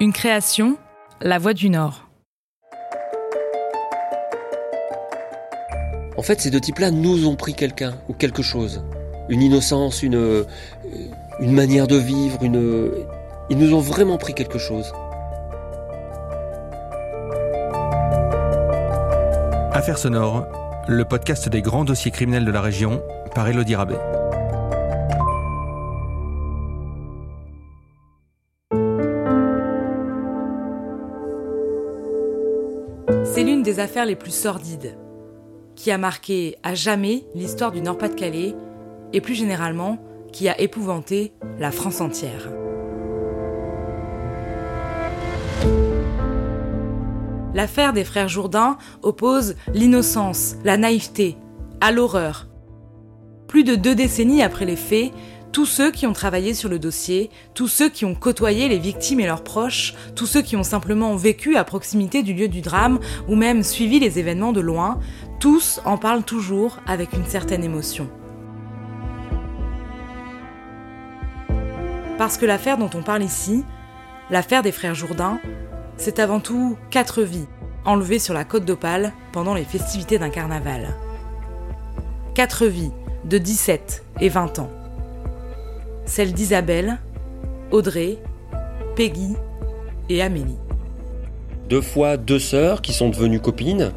Une création, La Voix du Nord. En fait, ces deux types-là nous ont pris quelqu'un ou quelque chose. Une innocence, une, euh, une manière de vivre, une... Ils nous ont vraiment pris quelque chose. Affaires sonores, le podcast des grands dossiers criminels de la région par Elodie Rabet. Affaires les plus sordides, qui a marqué à jamais l'histoire du Nord-Pas-de-Calais et plus généralement qui a épouvanté la France entière. L'affaire des frères Jourdain oppose l'innocence, la naïveté, à l'horreur. Plus de deux décennies après les faits, tous ceux qui ont travaillé sur le dossier, tous ceux qui ont côtoyé les victimes et leurs proches, tous ceux qui ont simplement vécu à proximité du lieu du drame ou même suivi les événements de loin, tous en parlent toujours avec une certaine émotion. Parce que l'affaire dont on parle ici, l'affaire des frères Jourdain, c'est avant tout quatre vies enlevées sur la côte d'Opale pendant les festivités d'un carnaval. Quatre vies de 17 et 20 ans. Celles d'Isabelle, Audrey, Peggy et Amélie. Deux fois deux sœurs qui sont devenues copines?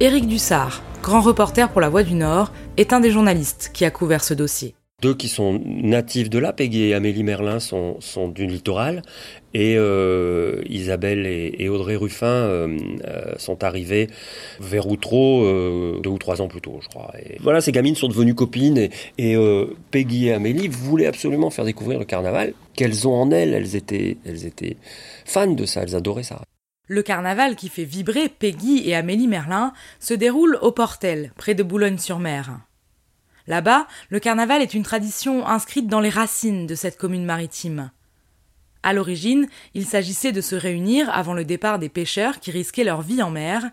Éric Dussard, grand reporter pour La Voix du Nord, est un des journalistes qui a couvert ce dossier deux qui sont natifs de là, Peggy et Amélie Merlin sont, sont du littoral, et euh, Isabelle et, Audrey Ruffin euh, euh, sont arrivées vers Outreau deux ou trois ans plus tôt, je crois. Et voilà, ces gamines sont devenues copines, et, et Peggy et Amélie voulaient absolument faire découvrir le carnaval, qu'elles ont en elles, elles étaient, elles étaient fans de ça, elles adoraient ça. Le carnaval qui fait vibrer Peggy et Amélie Merlin se déroule au Portel, près de Boulogne-sur-Mer. Là-bas, le carnaval est une tradition inscrite dans les racines de cette commune maritime. À l'origine, il s'agissait de se réunir avant le départ des pêcheurs qui risquaient leur vie en mer,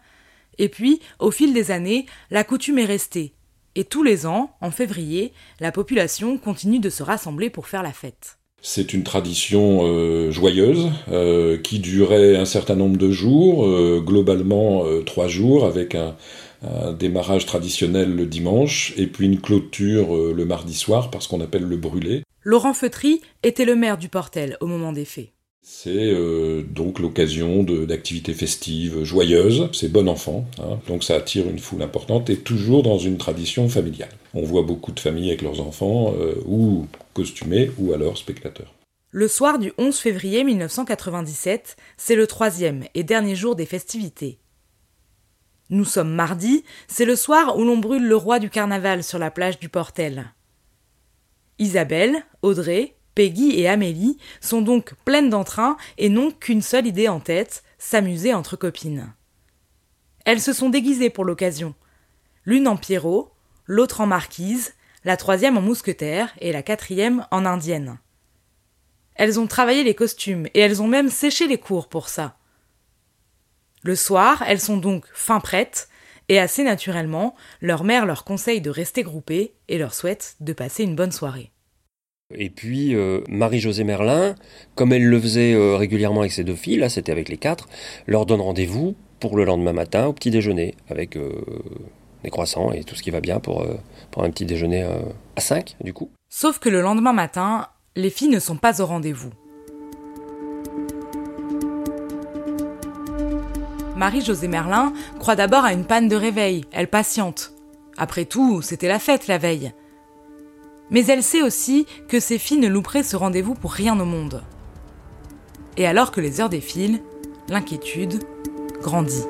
et puis, au fil des années, la coutume est restée, et tous les ans, en février, la population continue de se rassembler pour faire la fête. C'est une tradition euh, joyeuse euh, qui durait un certain nombre de jours, euh, globalement trois jours, avec un, un démarrage traditionnel le dimanche et puis une clôture euh, le mardi soir parce qu'on appelle le brûlé. Laurent Feutry était le maire du Portel au moment des faits. C'est euh, donc l'occasion d'activités festives joyeuses, c'est bon enfant, hein. donc ça attire une foule importante et toujours dans une tradition familiale. On voit beaucoup de familles avec leurs enfants, euh, ou costumés, ou alors spectateurs. Le soir du 11 février 1997, c'est le troisième et dernier jour des festivités. Nous sommes mardi, c'est le soir où l'on brûle le roi du carnaval sur la plage du Portel. Isabelle, Audrey, Peggy et Amélie sont donc pleines d'entrain et n'ont qu'une seule idée en tête, s'amuser entre copines. Elles se sont déguisées pour l'occasion. L'une en Pierrot, l'autre en marquise, la troisième en mousquetaire et la quatrième en indienne. Elles ont travaillé les costumes et elles ont même séché les cours pour ça. Le soir, elles sont donc fin prêtes, et assez naturellement, leur mère leur conseille de rester groupées et leur souhaite de passer une bonne soirée. Et puis euh, Marie-Josée Merlin, comme elle le faisait euh, régulièrement avec ses deux filles, là c'était avec les quatre, leur donne rendez-vous pour le lendemain matin au petit déjeuner, avec euh, des croissants et tout ce qui va bien pour, pour un petit déjeuner à 5 du coup. Sauf que le lendemain matin, les filles ne sont pas au rendez-vous. Marie-Josée Merlin croit d'abord à une panne de réveil, elle patiente. Après tout, c'était la fête la veille. Mais elle sait aussi que ses filles ne louperaient ce rendez-vous pour rien au monde. Et alors que les heures défilent, l'inquiétude grandit.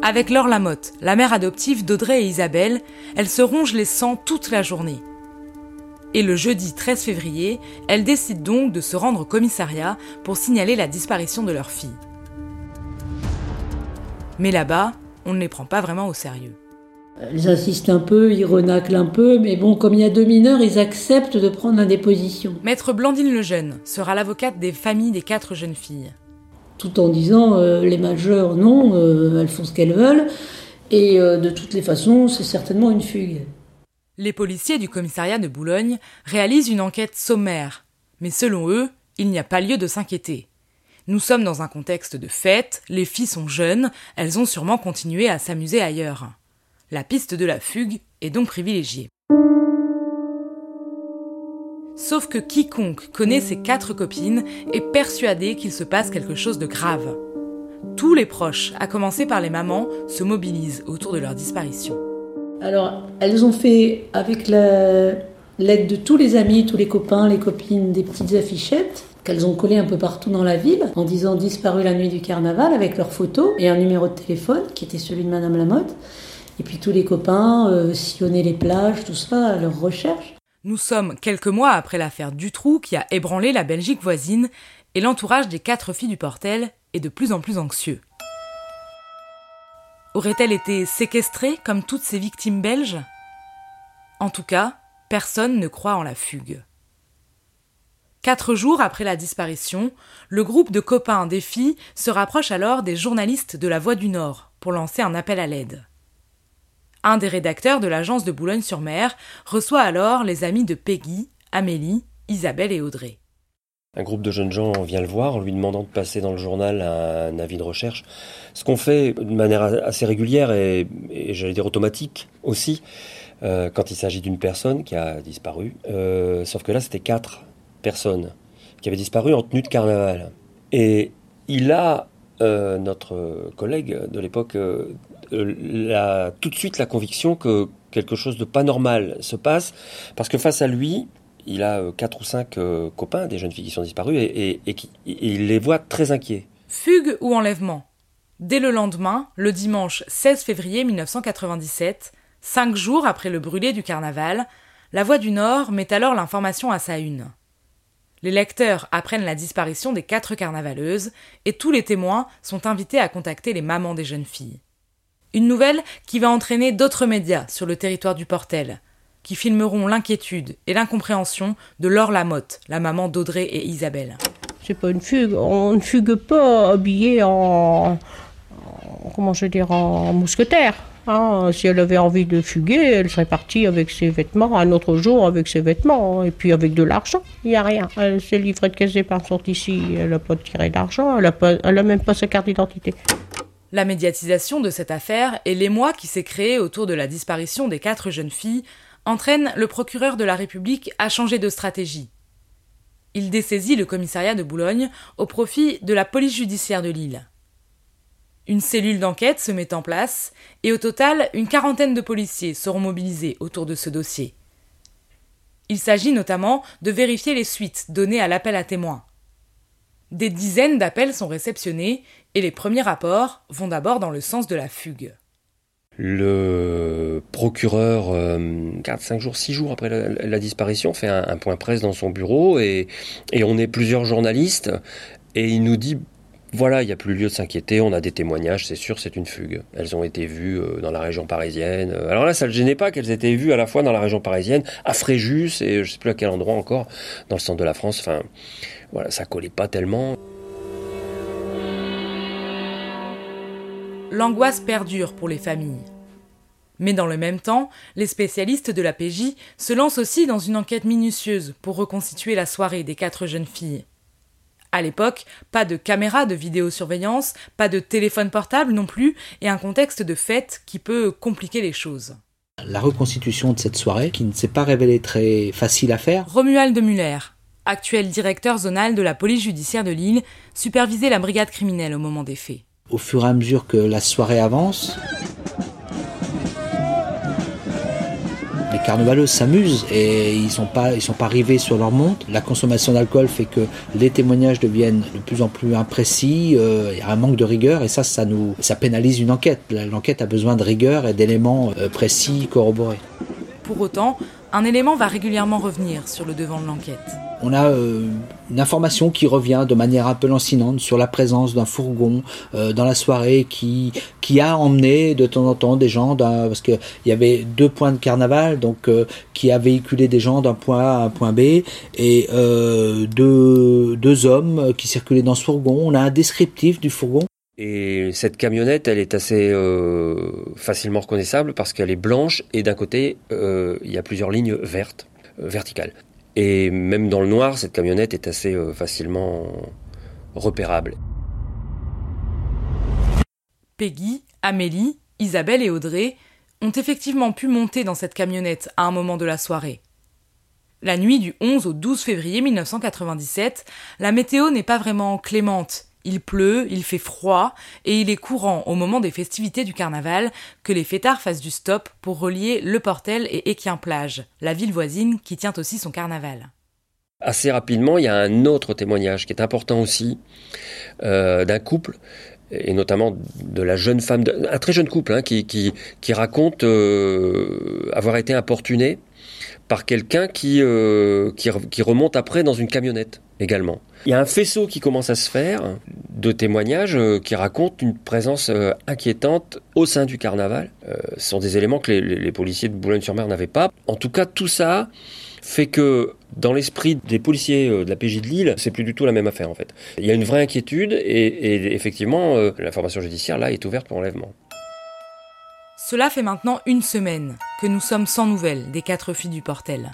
Avec Laure Lamotte, la mère adoptive d'Audrey et Isabelle, elle se ronge les sangs toute la journée et le jeudi 13 février, elles décident donc de se rendre au commissariat pour signaler la disparition de leur fille. Mais là-bas, on ne les prend pas vraiment au sérieux. Elles insistent un peu, ils renaclent un peu, mais bon, comme il y a deux mineurs, ils acceptent de prendre la déposition. Maître Blandine Lejeune sera l'avocate des familles des quatre jeunes filles. Tout en disant, euh, les majeurs, non, euh, elles font ce qu'elles veulent, et euh, de toutes les façons, c'est certainement une fugue. Les policiers du commissariat de Boulogne réalisent une enquête sommaire, mais selon eux, il n'y a pas lieu de s'inquiéter. Nous sommes dans un contexte de fête, les filles sont jeunes, elles ont sûrement continué à s'amuser ailleurs. La piste de la fugue est donc privilégiée. Sauf que quiconque connaît ces quatre copines est persuadé qu'il se passe quelque chose de grave. Tous les proches, à commencer par les mamans, se mobilisent autour de leur disparition. Alors, elles ont fait, avec l'aide de tous les amis, tous les copains, les copines, des petites affichettes qu'elles ont collées un peu partout dans la ville en disant disparu la nuit du carnaval avec leurs photos et un numéro de téléphone qui était celui de Madame Lamotte. Et puis tous les copains euh, sillonnaient les plages, tout ça, à leur recherche. Nous sommes quelques mois après l'affaire Dutroux qui a ébranlé la Belgique voisine et l'entourage des quatre filles du Portel est de plus en plus anxieux. Aurait-elle été séquestrée comme toutes ces victimes belges? En tout cas, personne ne croit en la fugue. Quatre jours après la disparition, le groupe de copains des filles se rapproche alors des journalistes de la Voix du Nord pour lancer un appel à l'aide. Un des rédacteurs de l'agence de Boulogne-sur-Mer reçoit alors les amis de Peggy, Amélie, Isabelle et Audrey. Un groupe de jeunes gens vient le voir en lui demandant de passer dans le journal un avis de recherche. Ce qu'on fait de manière assez régulière et, j'allais dire automatique aussi, euh, quand il s'agit d'une personne qui a disparu. Euh, sauf que là, c'était quatre personnes qui avaient disparu en tenue de carnaval. Et il a, euh, notre collègue de l'époque, tout de suite la conviction que quelque chose de pas normal se passe, parce que face à lui, il a euh, quatre ou cinq euh, copains, des jeunes filles qui sont disparues, et, il les voit très inquiets. Fugue ou enlèvement? Dès le lendemain, le dimanche 16 février 1997, cinq jours après le brûlé du carnaval, la Voix du Nord met alors l'information à sa une. Les lecteurs apprennent la disparition des quatre carnavaleuses et tous les témoins sont invités à contacter les mamans des jeunes filles. Une nouvelle qui va entraîner d'autres médias sur le territoire du Portel, qui filmeront l'inquiétude et l'incompréhension de Laure Lamotte, la maman d'Audrey et Isabelle. C'est pas une fugue, on ne fugue pas habillé en, comment je dire, en mousquetaire. Hein. Si elle avait envie de fuguer, elle serait partie avec ses vêtements, un autre jour avec ses vêtements, et puis avec de l'argent. Il n'y a rien. Elle s'est livrée de caisse d'épargne sont ici, elle n'a pas tiré d'argent, elle n'a même pas sa carte d'identité. La médiatisation de cette affaire et l'émoi qui s'est créé autour de la disparition des quatre jeunes filles entraîne le procureur de la République à changer de stratégie. Il dessaisit le commissariat de Boulogne au profit de la police judiciaire de Lille. Une cellule d'enquête se met en place et au total, une quarantaine de policiers seront mobilisés autour de ce dossier. Il s'agit notamment de vérifier les suites données à l'appel à témoins. Des dizaines d'appels sont réceptionnés et les premiers rapports vont d'abord dans le sens de la fugue. Le procureur, euh, 4, 5 jours, 6 jours après la, disparition, fait un, point presse dans son bureau et, et on est plusieurs journalistes et il nous dit voilà, il n'y a plus lieu de s'inquiéter, on a des témoignages, c'est sûr, c'est une fugue. Elles ont été vues euh, dans la région parisienne. Alors là, ça ne le gênait pas qu'elles étaient vues à la fois dans la région parisienne, à Fréjus et je ne sais plus à quel endroit encore, dans le centre de la France. Enfin, voilà, ça collait pas tellement. L'angoisse perdure pour les familles. Mais dans le même temps, les spécialistes de la PJ se lancent aussi dans une enquête minutieuse pour reconstituer la soirée des quatre jeunes filles. À l'époque, pas de caméra de vidéosurveillance, pas de téléphone portable non plus, et un contexte de fête qui peut compliquer les choses. La reconstitution de cette soirée, qui ne s'est pas révélée très facile à faire. Romuald de Muller, actuel directeur zonal de la police judiciaire de Lille, supervisait la brigade criminelle au moment des faits. Au fur et à mesure que la soirée avance, les carnavaleux s'amusent et ils sont pas ils sont pas arrivés sur leur montre. La consommation d'alcool fait que les témoignages deviennent de plus en plus imprécis. Euh, il y a un manque de rigueur et ça ça pénalise une enquête. L'enquête a besoin de rigueur et d'éléments euh, précis corroborés. Pour autant, un élément va régulièrement revenir sur le devant de l'enquête. On a euh, une information qui revient de manière un peu lancinante sur la présence d'un fourgon euh, dans la soirée qui qui a emmené de temps en temps des gens parce qu'il y avait deux points de carnaval donc euh, qui a véhiculé des gens d'un point A à un point B et deux deux hommes qui circulaient dans ce fourgon. On a un descriptif du fourgon Et cette camionnette, elle est assez euh, facilement reconnaissable parce qu'elle est blanche et d'un côté, euh, il y a plusieurs lignes vertes, euh, verticales. Et même dans le noir, cette camionnette est assez facilement repérable. Peggy, Amélie, Isabelle et Audrey ont effectivement pu monter dans cette camionnette à un moment de la soirée. La nuit du 11 au 12 février 1997, la météo n'est pas vraiment clémente. Il pleut, il fait froid, et il est courant au moment des festivités du carnaval que les fêtards fassent du stop pour relier Le Portel et Équien-Plage, la ville voisine qui tient aussi son carnaval. Assez rapidement, il y a un autre témoignage qui est important aussi, euh, d'un couple et notamment de la jeune femme, un très jeune couple hein, qui, raconte euh, avoir été importuné par quelqu'un qui, euh, remonte après dans une camionnette Il y a un faisceau qui commence à se faire de témoignages euh, qui racontent une présence inquiétante au sein du carnaval. ce sont des éléments que les, policiers de Boulogne-sur-Mer n'avaient pas. En tout cas, tout ça fait que dans l'esprit des policiers euh, de la PJ de Lille, c'est plus du tout la même affaire en fait. Il y a une vraie inquiétude et, effectivement, euh, l'information judiciaire là est ouverte pour enlèvement. Cela fait maintenant une semaine que nous sommes sans nouvelles des quatre filles du Portel.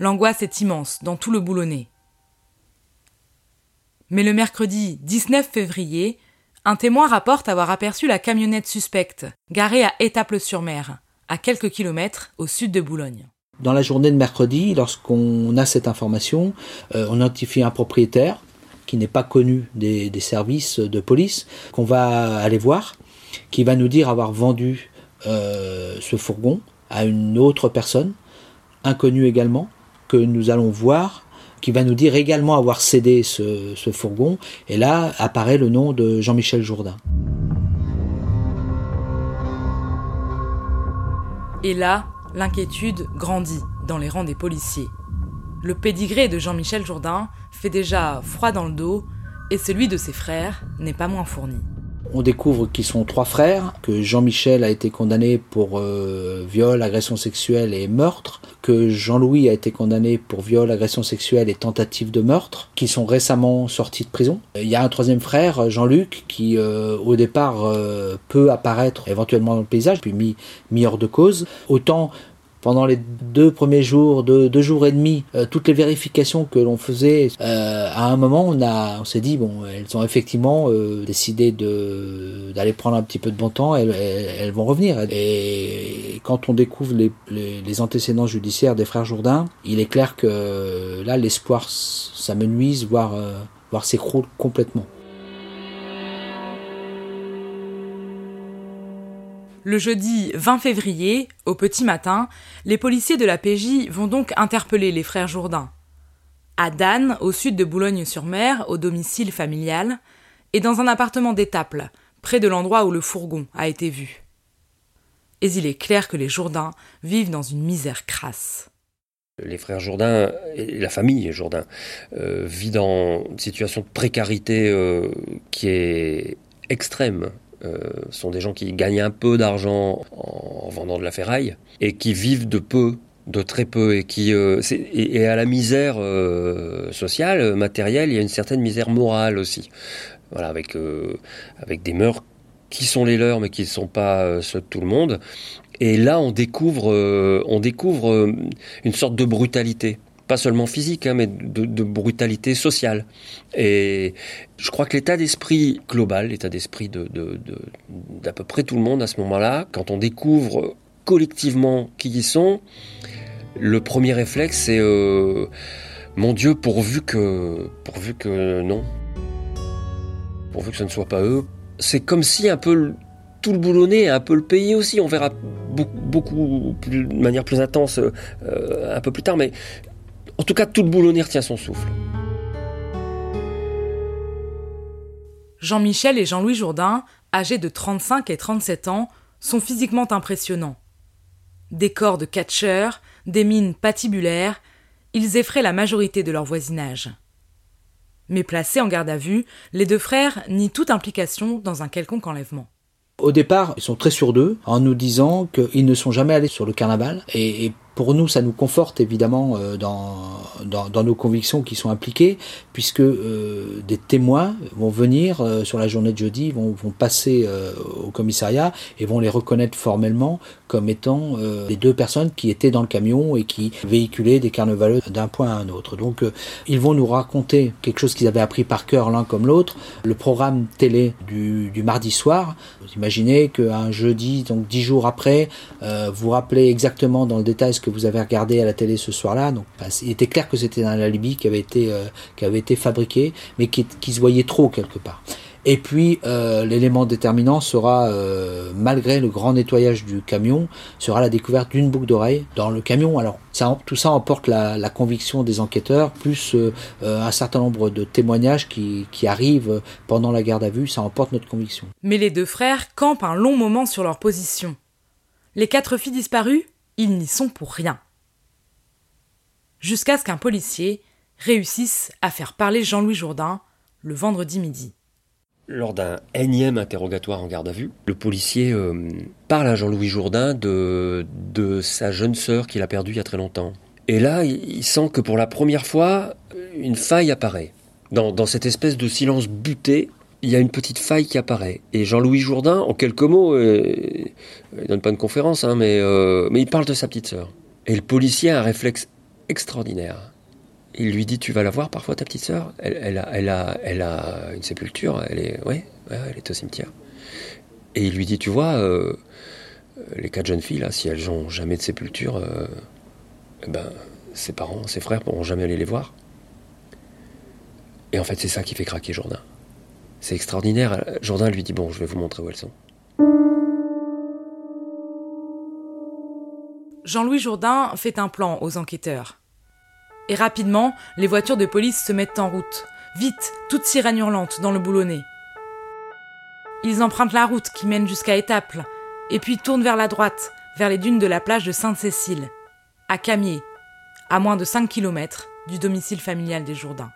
L'angoisse est immense dans tout le boulonnais. Mais le mercredi 19 février, un témoin rapporte avoir aperçu la camionnette suspecte, garée à Étaples-sur-Mer, à quelques kilomètres au sud de Boulogne. Dans la journée de mercredi, lorsqu'on a cette information, euh, on notifie un propriétaire qui n'est pas connu des, services de police, qu'on va aller voir, qui va nous dire avoir vendu euh, ce fourgon à une autre personne, inconnue également, que nous allons voir, qui va nous dire également avoir cédé ce, fourgon. Et là apparaît le nom de Jean-Michel Jourdain. Et là, l'inquiétude grandit dans les rangs des policiers. Le pédigré de Jean-Michel Jourdain fait déjà froid dans le dos et celui de ses frères n'est pas moins fourni. On découvre qu'ils sont trois frères, que Jean-Michel a été condamné pour euh, viol, agression sexuelle et meurtre, que Jean-Louis a été condamné pour viol, agression sexuelle et tentative de meurtre, qui sont récemment sortis de prison. Il y a un troisième frère, Jean-Luc, qui euh, au départ euh, peut apparaître éventuellement dans le paysage, puis mis, mis hors de cause. Autant pendant les deux premiers jours, deux, deux jours et demi, euh, toutes les vérifications que l'on faisait, euh, à un moment, on, on s'est dit, bon, elles ont effectivement euh, décidé d'aller prendre un petit peu de bon temps, elles, vont revenir. Et quand on découvre les, antécédents judiciaires des frères Jourdain, il est clair que là, l'espoir s'amenuise, voire, voire s'écroule complètement. Le jeudi 20 février, au petit matin, les policiers de la PJ vont donc interpeller les frères Jourdain. À Dan, au sud de Boulogne-sur-Mer, au domicile familial, et dans un appartement d'Étaples, près de l'endroit où le fourgon a été vu. Et il est clair que les Jourdain vivent dans une misère crasse. Les frères Jourdain la famille Jourdain euh, vit dans une situation de précarité euh, qui est extrême. Euh, sont des gens qui gagnent un peu d'argent en vendant de la ferraille et qui vivent de peu de très peu et qui euh, et, à la misère euh, sociale matérielle il y a une certaine misère morale aussi. Voilà avec avec des mœurs qui sont les leurs mais qui ne sont pas ceux de tout le monde. Et là on découvre on découvre une sorte de brutalité pas seulement physique, hein, mais de, brutalité sociale. Et je crois que l'état d'esprit global, l'état d'esprit de, d'à peu près tout le monde à ce moment-là, quand on découvre collectivement qui ils sont, le premier réflexe c'est euh, mon Dieu, pourvu que, pourvu que non, pourvu que ce ne soit pas eux. C'est comme si un peu tout le boulonnet, un peu le pays aussi. On verra beaucoup, de manière plus intense euh, un peu plus tard, mais en tout cas, tout le boulonnier retient son souffle. Jean-Michel et Jean-Louis Jourdain, âgés de 35 et 37 ans, sont physiquement impressionnants. Des corps de catcheurs, des mines patibulaires, ils effraient la majorité de leur voisinage. Mais placés en garde à vue, les deux frères nient toute implication dans un quelconque enlèvement. Au départ, ils sont très sûrs d'eux, en nous disant qu'ils ne sont jamais allés sur le carnaval, et Pour nous, ça nous conforte évidemment dans, dans, dans, nos convictions qui sont impliquées, puisque des témoins vont venir sur la journée de jeudi, vont, vont passer au commissariat et vont les reconnaître formellement comme étant les deux personnes qui étaient dans le camion et qui véhiculaient des carnevaleux d'un point à un autre. Donc ils vont nous raconter quelque chose qu'ils avaient appris par cœur l'un comme l'autre, le programme télé du, du mardi soir. Vous imaginez qu'un jeudi, donc dix jours après, euh, vous rappelez exactement dans le détail ce que vous avez regardé à la télé ce soir-là. Donc bah, il était clair que c'était un alibi qui avait été, euh, qui avait été fabriqué, mais qui, se voyait trop quelque part. Et puis euh, l'élément déterminant sera, euh, malgré le grand nettoyage du camion, sera la découverte d'une boucle d'oreille dans le camion. Alors tout ça emporte la, conviction des enquêteurs, plus un certain nombre de témoignages qui arrivent pendant la garde à vue, ça emporte notre conviction. Mais les deux frères campent un long moment sur leur position. Les quatre filles disparues, ils n'y sont pour rien. Jusqu'à ce qu'un policier réussisse à faire parler Jean-Louis Jourdain le vendredi midi. Lors d'un énième interrogatoire en garde à vue, le policier euh, parle à Jean-Louis Jourdain de, sa jeune sœur qu'il a perdue il y a très longtemps. Et là, il, sent que pour la première fois, une faille apparaît. Dans cette espèce de silence buté, il y a une petite faille qui apparaît. Et Jean-Louis Jourdain, en quelques mots, euh, il donne pas une conférence, hein, mais, euh, mais il parle de sa petite sœur. Et le policier a un réflexe extraordinaire il lui dit Tu vas la voir parfois, ta petite sœur? Elle, a, elle, a, elle a une sépulture, elle est, elle est au cimetière. Et il lui dit Tu vois, euh, les quatre jeunes filles, là, si elles n'ont jamais de sépulture, euh, eh ben, ses parents, ses frères pourront jamais aller les voir. Et en fait, c'est ça qui fait craquer Jourdain. C'est extraordinaire. Jourdain lui dit Bon, je vais vous montrer où elles sont. Jean-Louis Jourdain fait un plan aux enquêteurs. Et rapidement, les voitures de police se mettent en route. Vite, toute sirène hurlante dans le boulonnais. Ils empruntent la route qui mène jusqu'à Étaples, et puis tournent vers la droite, vers les dunes de la plage de Sainte-Cécile, à Camier, à moins de 5 km du domicile familial des Jourdains.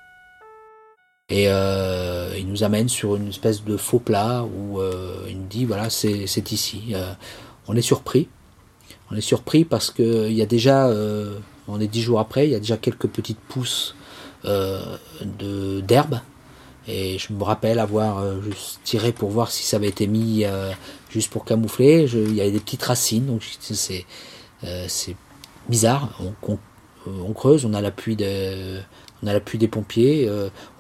Et euh, il nous amène sur une espèce de faux plat où euh, il nous dit voilà c'est ici. Euh, on est surpris. On est surpris parce qu'il y a déjà on est dix jours après, il y a déjà quelques petites pousses d'herbe. Et je me rappelle avoir juste tiré pour voir si ça avait été mis juste pour camoufler. il y avait des petites racines, donc c'est c'est bizarre. On, on, creuse, on a l'appui de, on a l'appui des pompiers.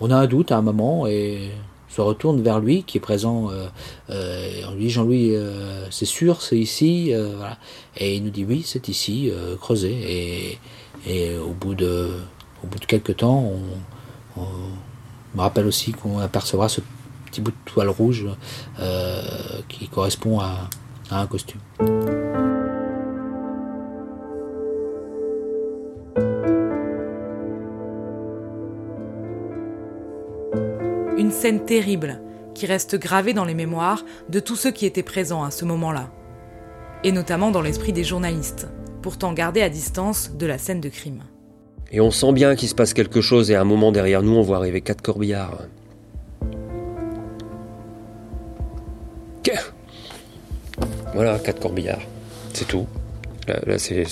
on a un doute à un moment et se retourne vers lui qui est présent. on lui dit Jean-Louis, c'est sûr, c'est ici. Et il nous dit oui, c'est ici, creusé. Et au bout de, au quelques temps, on, me rappelle aussi qu'on apercevra ce petit bout de toile rouge euh, qui correspond à un costume. Scène terrible qui reste gravée dans les mémoires de tous ceux qui étaient présents à ce moment-là, et notamment dans l'esprit des journalistes pourtant gardé à distance de la scène de crime. Et on sent bien qu'il se passe quelque chose et à un moment derrière nous, on voit arriver quatre corbillards. Voilà, quatre corbillards. C'est tout. Là, c'est,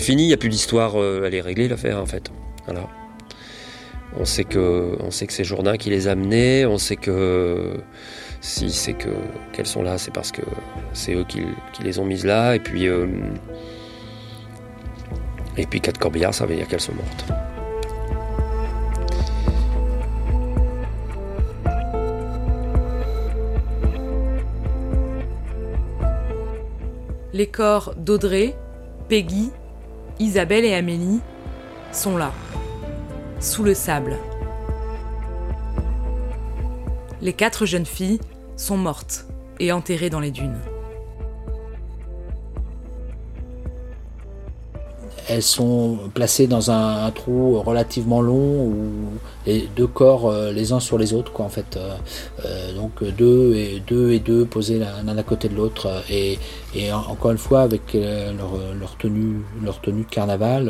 fini, il n'y a plus d'histoire, euh, elle est réglée l'affaire en fait. Voilà. On sait que, on sait que c'est Jourdain qui les a menés, on sait que si c'est que qu'elles sont là, c'est parce que c'est eux qui, les ont mises là. Et puis, euh, et puis quatre corbillards, ça veut dire qu'elles sont mortes. Les corps d'Audrey, Peggy, Isabelle et Amélie sont là, sous le sable. Les quatre jeunes filles sont mortes et enterrées dans les dunes. Elles sont placées dans un, trou relativement long où les deux corps euh, les uns sur les autres quoi en fait euh, euh, donc deux et deux et deux posés l'un à côté de l'autre et, encore une fois avec leur, tenue leur tenue de carnaval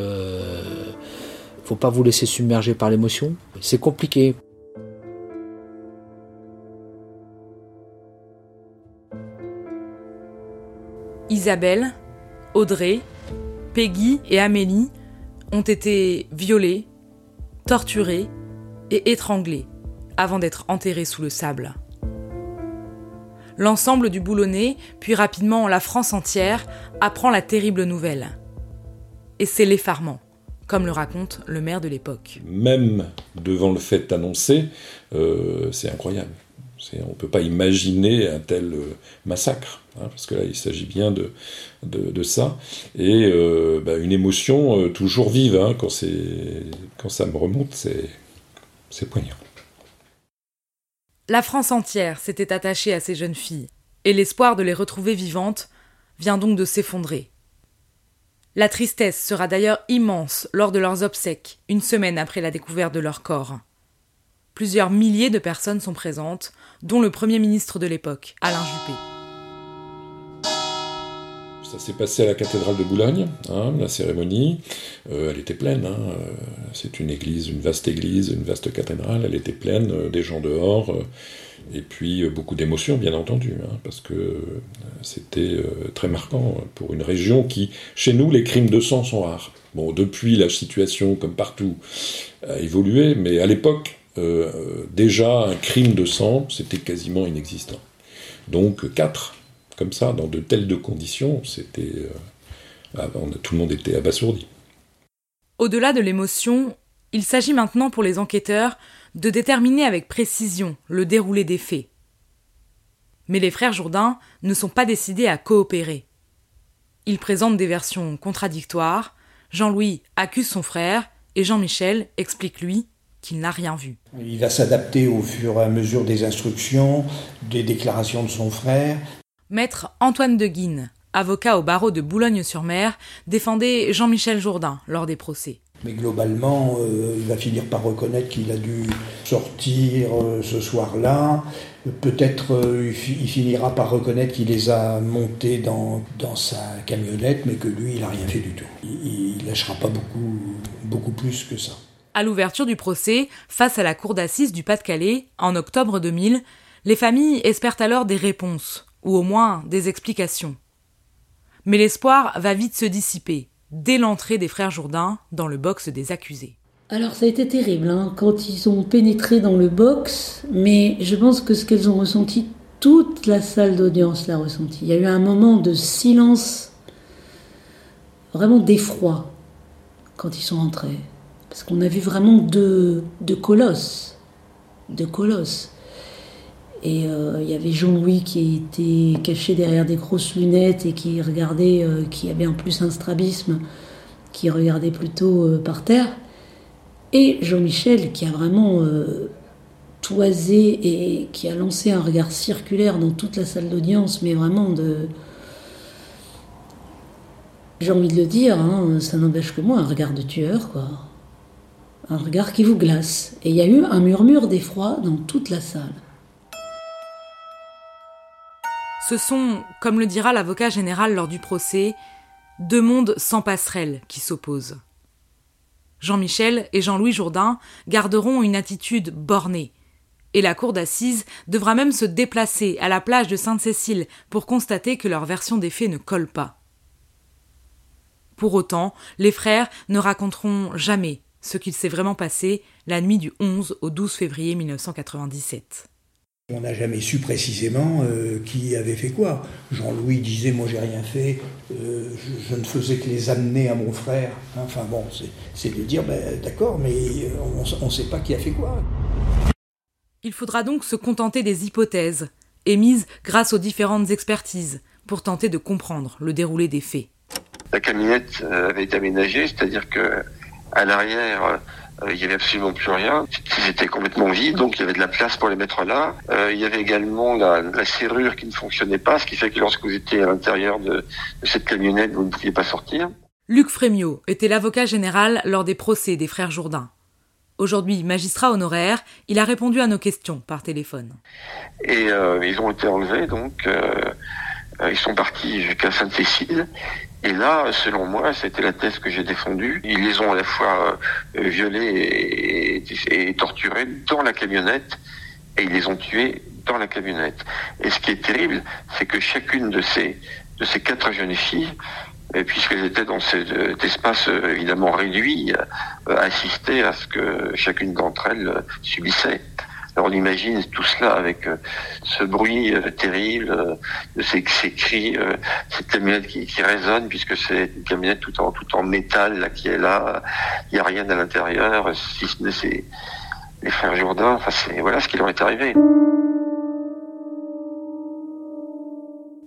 faut pas vous laisser submerger par l'émotion c'est compliqué Isabelle, Audrey, Peggy et Amélie ont été violées, torturées et étranglées avant d'être enterrées sous le sable. L'ensemble du Boulonnais, puis rapidement la France entière, apprend la terrible nouvelle. Et c'est l'effarement, comme le raconte le maire de l'époque. Même devant le fait annoncé, euh, c'est incroyable. On ne peut pas imaginer un tel euh, massacre, hein, parce que là, il s'agit bien de, de, ça. Et euh, bah, une émotion toujours vive, hein, quand, quand ça me remonte, c'est poignant. La France entière s'était attachée à ces jeunes filles, et l'espoir de les retrouver vivantes vient donc de s'effondrer. La tristesse sera d'ailleurs immense lors de leurs obsèques, une semaine après la découverte de leur corps. Plusieurs milliers de personnes sont présentes, dont le Premier ministre de l'époque, Alain Juppé. Ça s'est passé à la cathédrale de Boulogne, hein, la cérémonie. Euh, elle était pleine. Hein, euh, c'est une église, une vaste église, une vaste cathédrale. Elle était pleine, euh, des gens dehors. Et puis beaucoup d'émotions, bien entendu, hein, parce que c'était très marquant pour une région qui, chez nous, les crimes de sang sont rares. Bon, depuis, la situation, comme partout, a évolué, mais à l'époque, déjà, un crime de sang, c'était quasiment inexistant. Donc, quatre comme ça, dans de telles conditions, c'était, euh, tout le monde était abasourdi. Au-delà de l'émotion, il s'agit maintenant pour les enquêteurs de déterminer avec précision le déroulé des faits. Mais les frères Jourdain ne sont pas décidés à coopérer. Ils présentent des versions contradictoires. Jean-Louis accuse son frère et Jean-Michel explique lui qu'il n'a rien vu. Il va s'adapter au fur et à mesure des instructions, des déclarations de son frère, Maître Antoine de Guine, avocat au barreau de Boulogne-sur-Mer, défendait Jean-Michel Jourdain lors des procès. Mais globalement, euh, il va finir par reconnaître qu'il a dû sortir euh, ce soir-là. Peut-être euh, il finira par reconnaître qu'il les a montés dans, sa camionnette, mais que lui, il n'a rien fait du tout. Il, ne lâchera pas beaucoup, beaucoup plus que ça. À l'ouverture du procès, face à la cour d'assises du Pas-de-Calais, en octobre 2000, les familles espèrent alors des réponses ou au moins des explications. Mais l'espoir va vite se dissiper, dès l'entrée des frères Jourdain dans le box des accusés. Alors ça a été terrible hein, quand ils ont pénétré dans le box, mais je pense que ce qu'elles ont ressenti, toute la salle d'audience l'a ressenti. Il y a eu un moment de silence, vraiment d'effroi, quand ils sont entrés. Parce qu'on a vu vraiment deux, deux colosses, deux colosses. Et euh, il y avait Jean-Louis qui était caché derrière des grosses lunettes et qui regardait, euh, qui avait en plus un strabisme, qui regardait plutôt euh, par terre. Et Jean-Michel qui a vraiment toisé et qui a lancé un regard circulaire dans toute la salle d'audience, mais vraiment de. J'ai envie de le dire, hein, ça n'empêche que moi, un regard de tueur, quoi. Un regard qui vous glace. Et il y a eu un murmure d'effroi dans toute la salle. Ce sont, comme le dira l'avocat général lors du procès, deux mondes sans passerelle qui s'opposent. Jean-Michel et Jean-Louis Jourdain garderont une attitude bornée, et la cour d'assises devra même se déplacer à la plage de Sainte-Cécile pour constater que leur version des faits ne colle pas. Pour autant, les frères ne raconteront jamais ce qu'il s'est vraiment passé la nuit du 11 au 12 février 1997. On n'a jamais su précisément euh, qui avait fait quoi. Jean-Louis disait Moi, j'ai rien fait, euh, je, ne faisais que les amener à mon frère. Enfin bon, c'est de dire ben, D'accord, mais on ne sait pas qui a fait quoi. Il faudra donc se contenter des hypothèses, émises grâce aux différentes expertises, pour tenter de comprendre le déroulé des faits. La camionnette euh, avait été aménagée, c'est-à-dire que à l'arrière, euh, il y avait absolument plus rien. C'était complètement vide, donc il y avait de la place pour les mettre là. Euh, il y avait également la, la, serrure qui ne fonctionnait pas, ce qui fait que lorsque vous étiez à l'intérieur de, de, cette camionnette, vous ne pouviez pas sortir. Luc Frémiot était l'avocat général lors des procès des frères Jourdain. Aujourd'hui magistrat honoraire, il a répondu à nos questions par téléphone. Et euh, ils ont été enlevés, donc euh, ils sont partis jusqu'à Sainte-Cécile. Et là, selon moi, c'était la thèse que j'ai défendue. Ils les ont à la fois euh, violés et, torturés dans la camionnette, et ils les ont tués dans la camionnette. Et ce qui est terrible, c'est que chacune de ces de ces quatre jeunes filles et puisqu'elles étaient dans cet, espace évidemment réduit, assister à ce que chacune d'entre elles subissait. Alors on imagine tout cela avec ce bruit terrible, de ces, cris, cette camionnette qui, qui résonne puisque c'est une camionnette tout en tout en métal là qui est là, il n'y a rien à l'intérieur, si ce n'est ces les frères Jourdain. Enfin, c'est voilà ce qui leur est arrivé.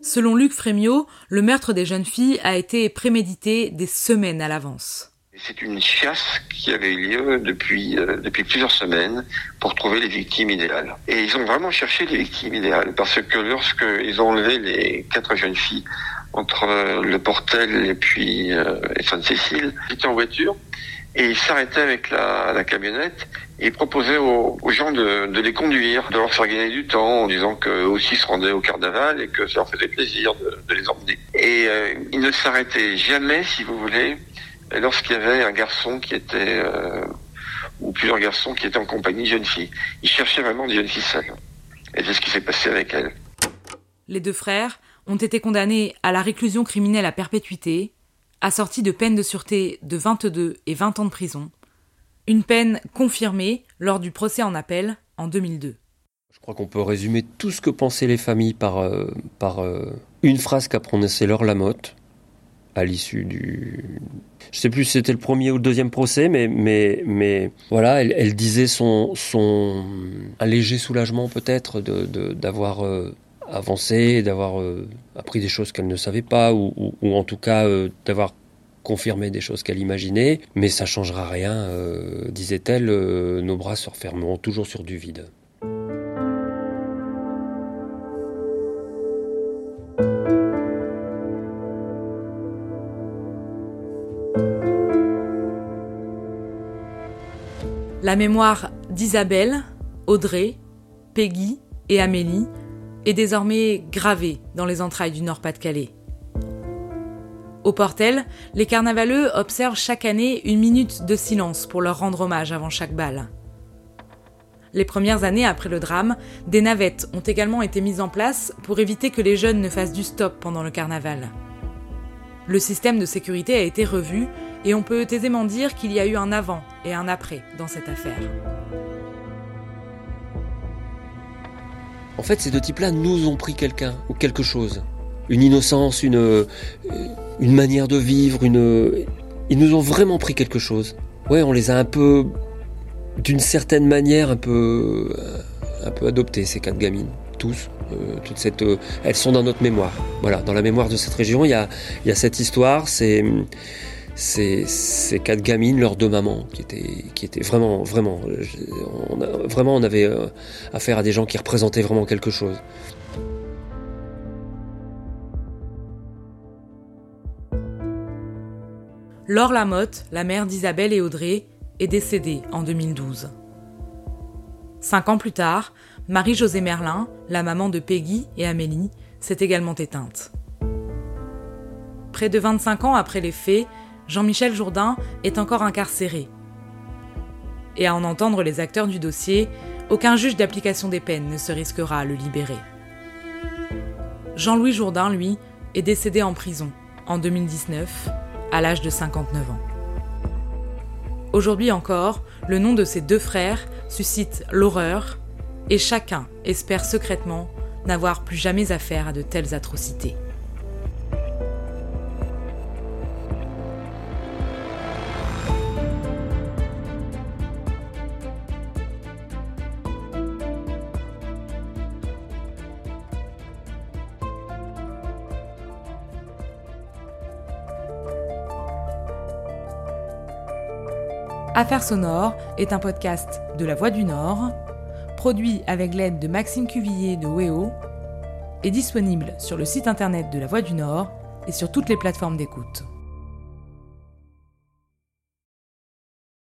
Selon Luc Frémiot, le meurtre des jeunes filles a été prémédité des semaines à l'avance. C'est une chasse qui avait eu lieu depuis, euh, depuis plusieurs semaines pour trouver les victimes idéales. Et ils ont vraiment cherché les victimes idéales parce que lorsqu'ils ont enlevé les quatre jeunes filles entre le Portel et puis euh, Sainte-Cécile, ils étaient en voiture et ils s'arrêtaient avec la, la camionnette et proposaient aux, aux gens de, de, les conduire, de leur faire gagner du temps en disant qu'eux aussi se rendaient au carnaval et que ça leur faisait plaisir de, de les emmener. Et euh, ils ne s'arrêtaient jamais, si vous voulez, lorsqu'il y avait un garçon qui était, euh, ou plusieurs garçons qui étaient en compagnie de jeunes filles. Ils cherchaient vraiment des jeunes filles seules. Et c'est ce qui s'est passé avec elles. Les deux frères ont été condamnés à la réclusion criminelle à perpétuité assortie de peines de sûreté de 22 et 20 ans de prison, une peine confirmée lors du procès en appel en 2002. Je crois qu'on peut résumer tout ce que pensaient les familles par, euh, par euh, une phrase qu'a prononcée Laure Lamotte à l'issue du... Je sais plus si c'était le premier ou le deuxième procès, mais, mais, mais voilà, elle, disait son, son... un léger soulagement peut-être d'avoir de, euh, avancé, d'avoir euh, appris des choses qu'elle ne savait pas, ou, ou, en tout cas euh, d'avoir confirmé des choses qu'elle imaginait. Mais ça changera rien, disait-elle, nos bras se refermeront toujours sur du vide. La mémoire d'Isabelle, Audrey, Peggy et Amélie est désormais gravée dans les entrailles du Nord-Pas-de-Calais. Au Portel, les carnavaleux observent chaque année une minute de silence pour leur rendre hommage avant chaque bal. Les premières années après le drame, des navettes ont également été mises en place pour éviter que les jeunes ne fassent du stop pendant le carnaval. Le système de sécurité a été revu et on peut aisément dire qu'il y a eu un avant et un après dans cette affaire. En fait, ces deux types-là nous ont pris quelqu'un ou quelque chose. Une innocence, une, une manière de vivre, une... Ils nous ont vraiment pris quelque chose. Ouais, on les a un peu, d'une certaine manière, un peu, un peu adoptés, ces quatre gamines. Tous. Euh, toute cette, euh, elles sont dans notre mémoire. Voilà, dans la mémoire de cette région, il y a, il y a cette histoire, c'est ces, quatre gamines, leurs deux mamans, qui étaient, vraiment, vraiment, a, vraiment, on avait euh, affaire à des gens qui représentaient vraiment quelque chose. Laure Lamotte, la mère d'Isabelle et Audrey, est décédée en 2012. Cinq ans plus tard, Marie-Josée Merlin, la maman de Peggy et Amélie, s'est également éteinte. Près de 25 ans après les faits, Jean-Michel Jourdain est encore incarcéré. Et à en entendre les acteurs du dossier, aucun juge d'application des peines ne se risquera à le libérer. Jean-Louis Jourdain, lui, est décédé en prison en 2019, à l'âge de 59 ans. Aujourd'hui encore, le nom de ses deux frères suscite l'horreur et chacun espère secrètement n'avoir plus jamais affaire à de telles atrocités. Affaires sonores est un podcast de La Voix du Nord, produit avec l'aide de Maxime Cuvillier de WEO, et disponible sur le site internet de La Voix du Nord et sur toutes les plateformes d'écoute.